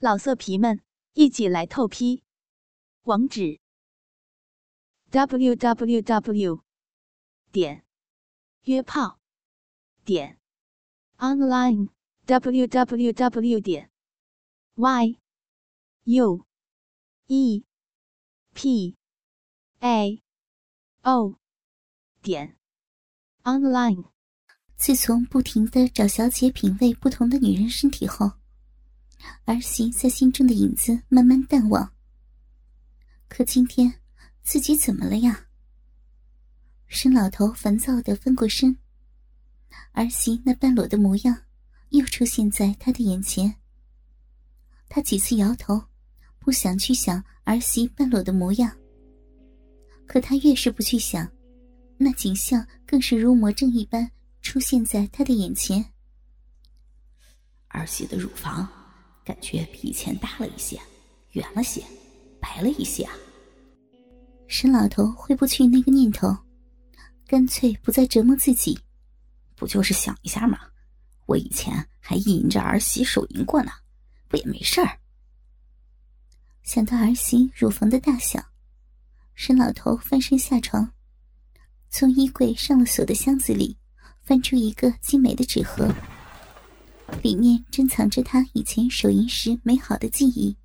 老色皮们，一起来透批！网址：w w w 点约炮点 online w w w 点 y u e p a o 点 online。自从不停的找小姐品味不同的女人身体后，儿媳在心中的影子慢慢淡忘。可今天，自己怎么了呀？沈老头烦躁的翻过身，儿媳那半裸的模样又出现在他的眼前。他几次摇头，不想去想儿媳半裸的模样。可他越是不去想，那景象更是如魔怔一般出现在他的眼前。儿媳的乳房。感觉比以前大了一些，圆了些，白了一些啊！沈老头挥不去那个念头，干脆不再折磨自己。不就是想一下吗？我以前还意淫着儿媳手淫过呢，不也没事儿？想到儿媳乳房的大小，沈老头翻身下床，从衣柜上了锁的箱子里翻出一个精美的纸盒。里面珍藏着他以前手淫时美好的记忆。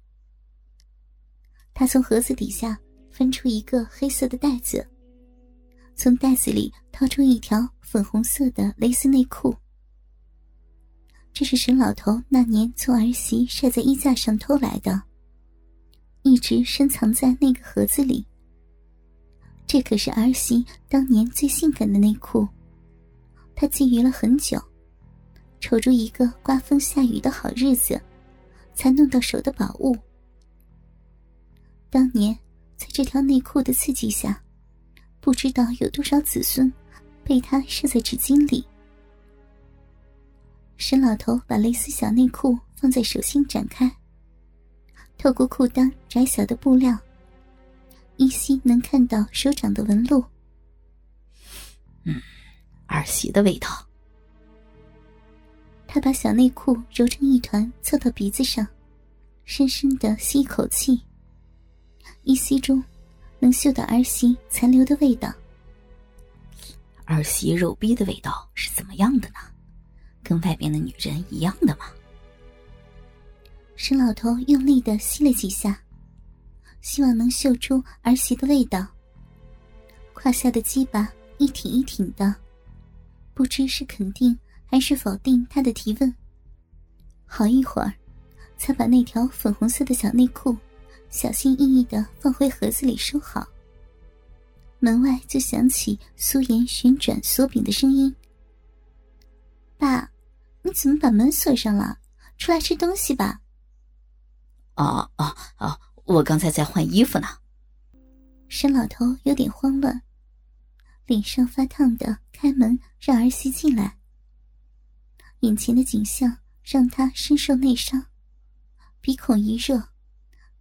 他从盒子底下翻出一个黑色的袋子，从袋子里掏出一条粉红色的蕾丝内裤。这是沈老头那年从儿媳晒在衣架上偷来的，一直深藏在那个盒子里。这可是儿媳当年最性感的内裤，他觊觎了很久。瞅着一个刮风下雨的好日子，才弄到手的宝物。当年在这条内裤的刺激下，不知道有多少子孙被他射在纸巾里。沈老头把蕾丝小内裤放在手心展开，透过裤裆窄小的布料，依稀能看到手掌的纹路。嗯，儿媳的味道。他把小内裤揉成一团，凑到鼻子上，深深的吸一口气。一吸中，能嗅到儿媳残留的味道。儿媳肉逼的味道是怎么样的呢？跟外边的女人一样的吗？沈老头用力的吸了几下，希望能嗅出儿媳的味道。胯下的鸡巴一挺一挺的，不知是肯定。还是否定他的提问。好一会儿，才把那条粉红色的小内裤小心翼翼的放回盒子里收好。门外就响起苏颜旋转锁柄的声音：“爸，你怎么把门锁上了？出来吃东西吧。”“啊啊啊！我刚才在换衣服呢。”沈老头有点慌乱，脸上发烫的开门让儿媳进来。眼前的景象让他深受内伤，鼻孔一热，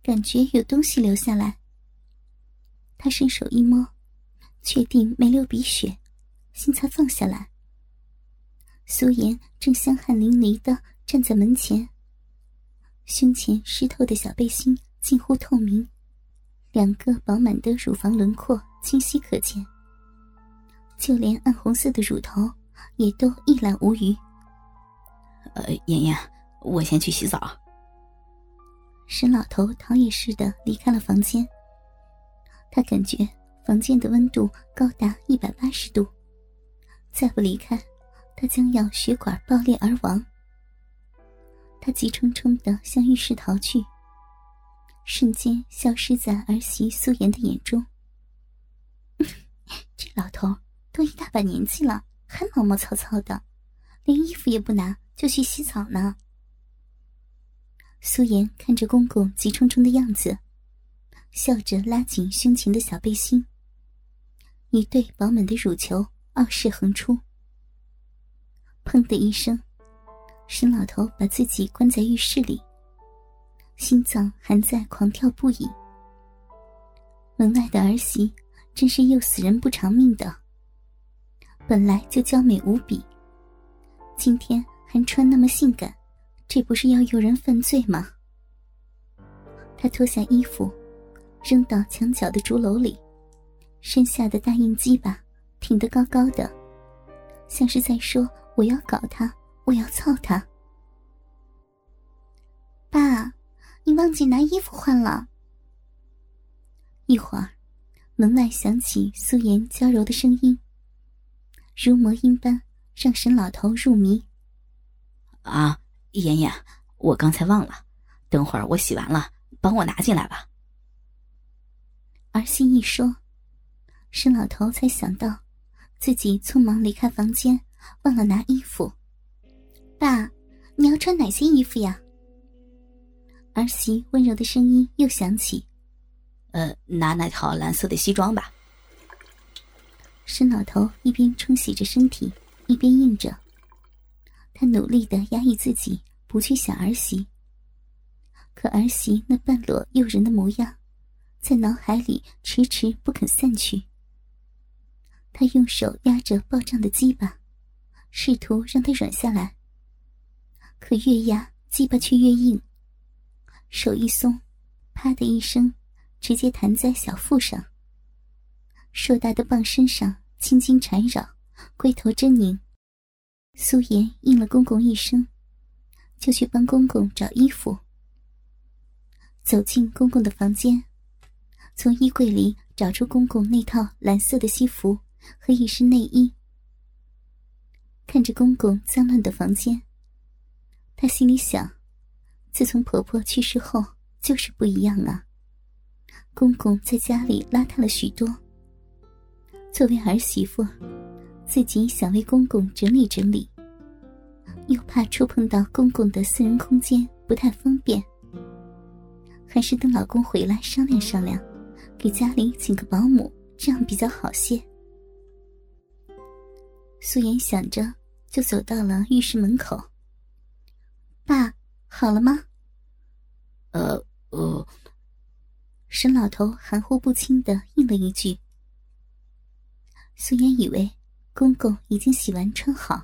感觉有东西流下来。他伸手一摸，确定没流鼻血，心才放下来。苏颜正香汗淋漓的站在门前，胸前湿透的小背心近乎透明，两个饱满的乳房轮廓清晰可见，就连暗红色的乳头也都一览无余。呃，妍妍，我先去洗澡。沈老头逃也似的离开了房间。他感觉房间的温度高达一百八十度，再不离开，他将要血管爆裂而亡。他急冲冲的向浴室逃去，瞬间消失在儿媳素颜的眼中。这老头都一大把年纪了，还毛毛糙糙的，连衣服也不拿。就去洗澡呢。苏颜看着公公急冲冲的样子，笑着拉紧胸前的小背心，一对饱满的乳球傲视横出。砰的一声，沈老头把自己关在浴室里，心脏还在狂跳不已。门外的儿媳真是又死人不偿命的，本来就娇美无比，今天。还穿那么性感，这不是要诱人犯罪吗？他脱下衣服，扔到墙角的竹篓里，身下的大硬鸡巴挺得高高的，像是在说：“我要搞他，我要操他。”爸，你忘记拿衣服换了。一会儿，门外响起素颜娇柔的声音，如魔音般让沈老头入迷。啊，妍妍，我刚才忘了，等会儿我洗完了，帮我拿进来吧。儿媳一说，沈老头才想到自己匆忙离开房间，忘了拿衣服。爸，你要穿哪些衣服呀？儿媳温柔的声音又响起：“呃，拿那套蓝色的西装吧。”沈老头一边冲洗着身体，一边应着。他努力的压抑自己，不去想儿媳。可儿媳那半裸诱人的模样，在脑海里迟迟不肯散去。他用手压着暴胀的鸡巴，试图让它软下来。可越压，鸡巴却越硬。手一松，啪的一声，直接弹在小腹上。硕大的棒身上轻轻缠绕，龟头狰狞。苏颜应了公公一声，就去帮公公找衣服。走进公公的房间，从衣柜里找出公公那套蓝色的西服和一身内衣。看着公公脏乱的房间，她心里想。自从婆婆去世后，就是不一样啊。公公在家里邋遢了许多。作为儿媳妇，自己想为公公整理整理，又怕触碰到公公的私人空间不太方便，还是等老公回来商量商量，给家里请个保姆，这样比较好些。素颜想着，就走到了浴室门口。爸。好了吗？呃呃，沈老头含糊不清的应了一句。素颜以为公公已经洗完穿好，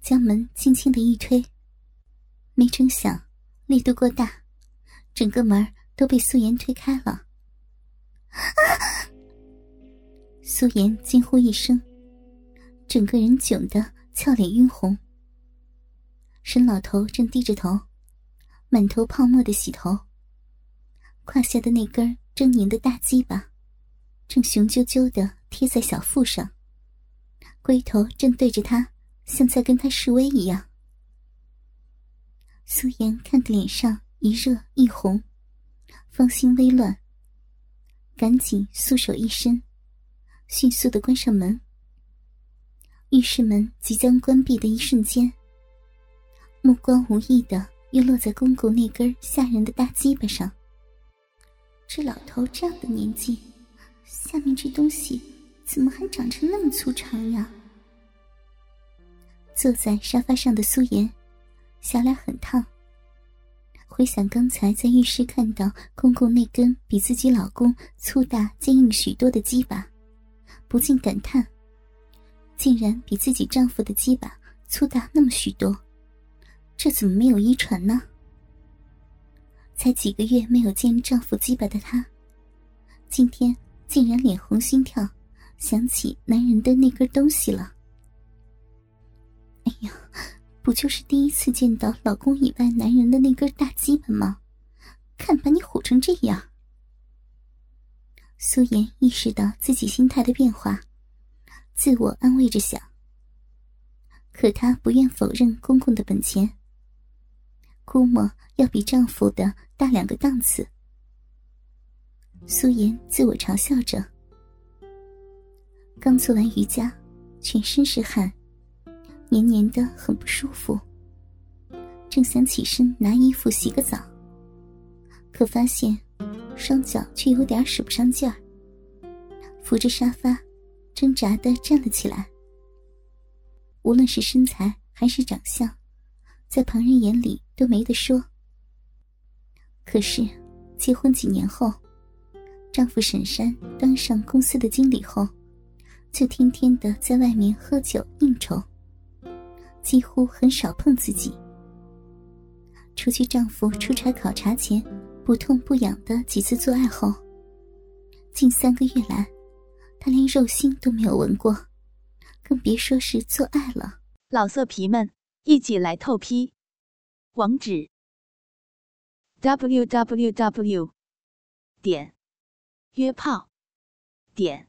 将门轻轻的一推，没成想力度过大，整个门都被素颜推开了。素颜惊呼一声，整个人窘得俏脸晕红。沈老头正低着头，满头泡沫的洗头。胯下的那根狰狞的大鸡巴，正雄赳赳的贴在小腹上，龟头正对着他，像在跟他示威一样。苏颜看得脸上一热一红，芳心微乱，赶紧素手一伸，迅速的关上门。浴室门即将关闭的一瞬间。目光无意的又落在公公那根吓人的大鸡巴上。这老头这样的年纪，下面这东西怎么还长成那么粗长呀？坐在沙发上的苏颜，小脸很烫。回想刚才在浴室看到公公那根比自己老公粗大坚硬许多的鸡巴，不禁感叹：竟然比自己丈夫的鸡巴粗大那么许多。这怎么没有遗传呢？才几个月没有见丈夫鸡巴的她，今天竟然脸红心跳，想起男人的那根东西了。哎呀，不就是第一次见到老公以外男人的那根大鸡巴吗？看把你唬成这样！苏颜意识到自己心态的变化，自我安慰着想。可她不愿否认公公的本钱。估摸要比丈夫的大两个档次。苏颜自我嘲笑着。刚做完瑜伽，全身是汗，黏黏的很不舒服。正想起身拿衣服洗个澡，可发现双脚却有点使不上劲儿，扶着沙发，挣扎的站了起来。无论是身材还是长相，在旁人眼里。都没得说。可是，结婚几年后，丈夫沈山当上公司的经理后，就天天的在外面喝酒应酬，几乎很少碰自己。除去丈夫出差考察前，不痛不痒的几次做爱后，近三个月来，他连肉心都没有闻过，更别说是做爱了。老色皮们，一起来透批！网址：w w w 点约炮点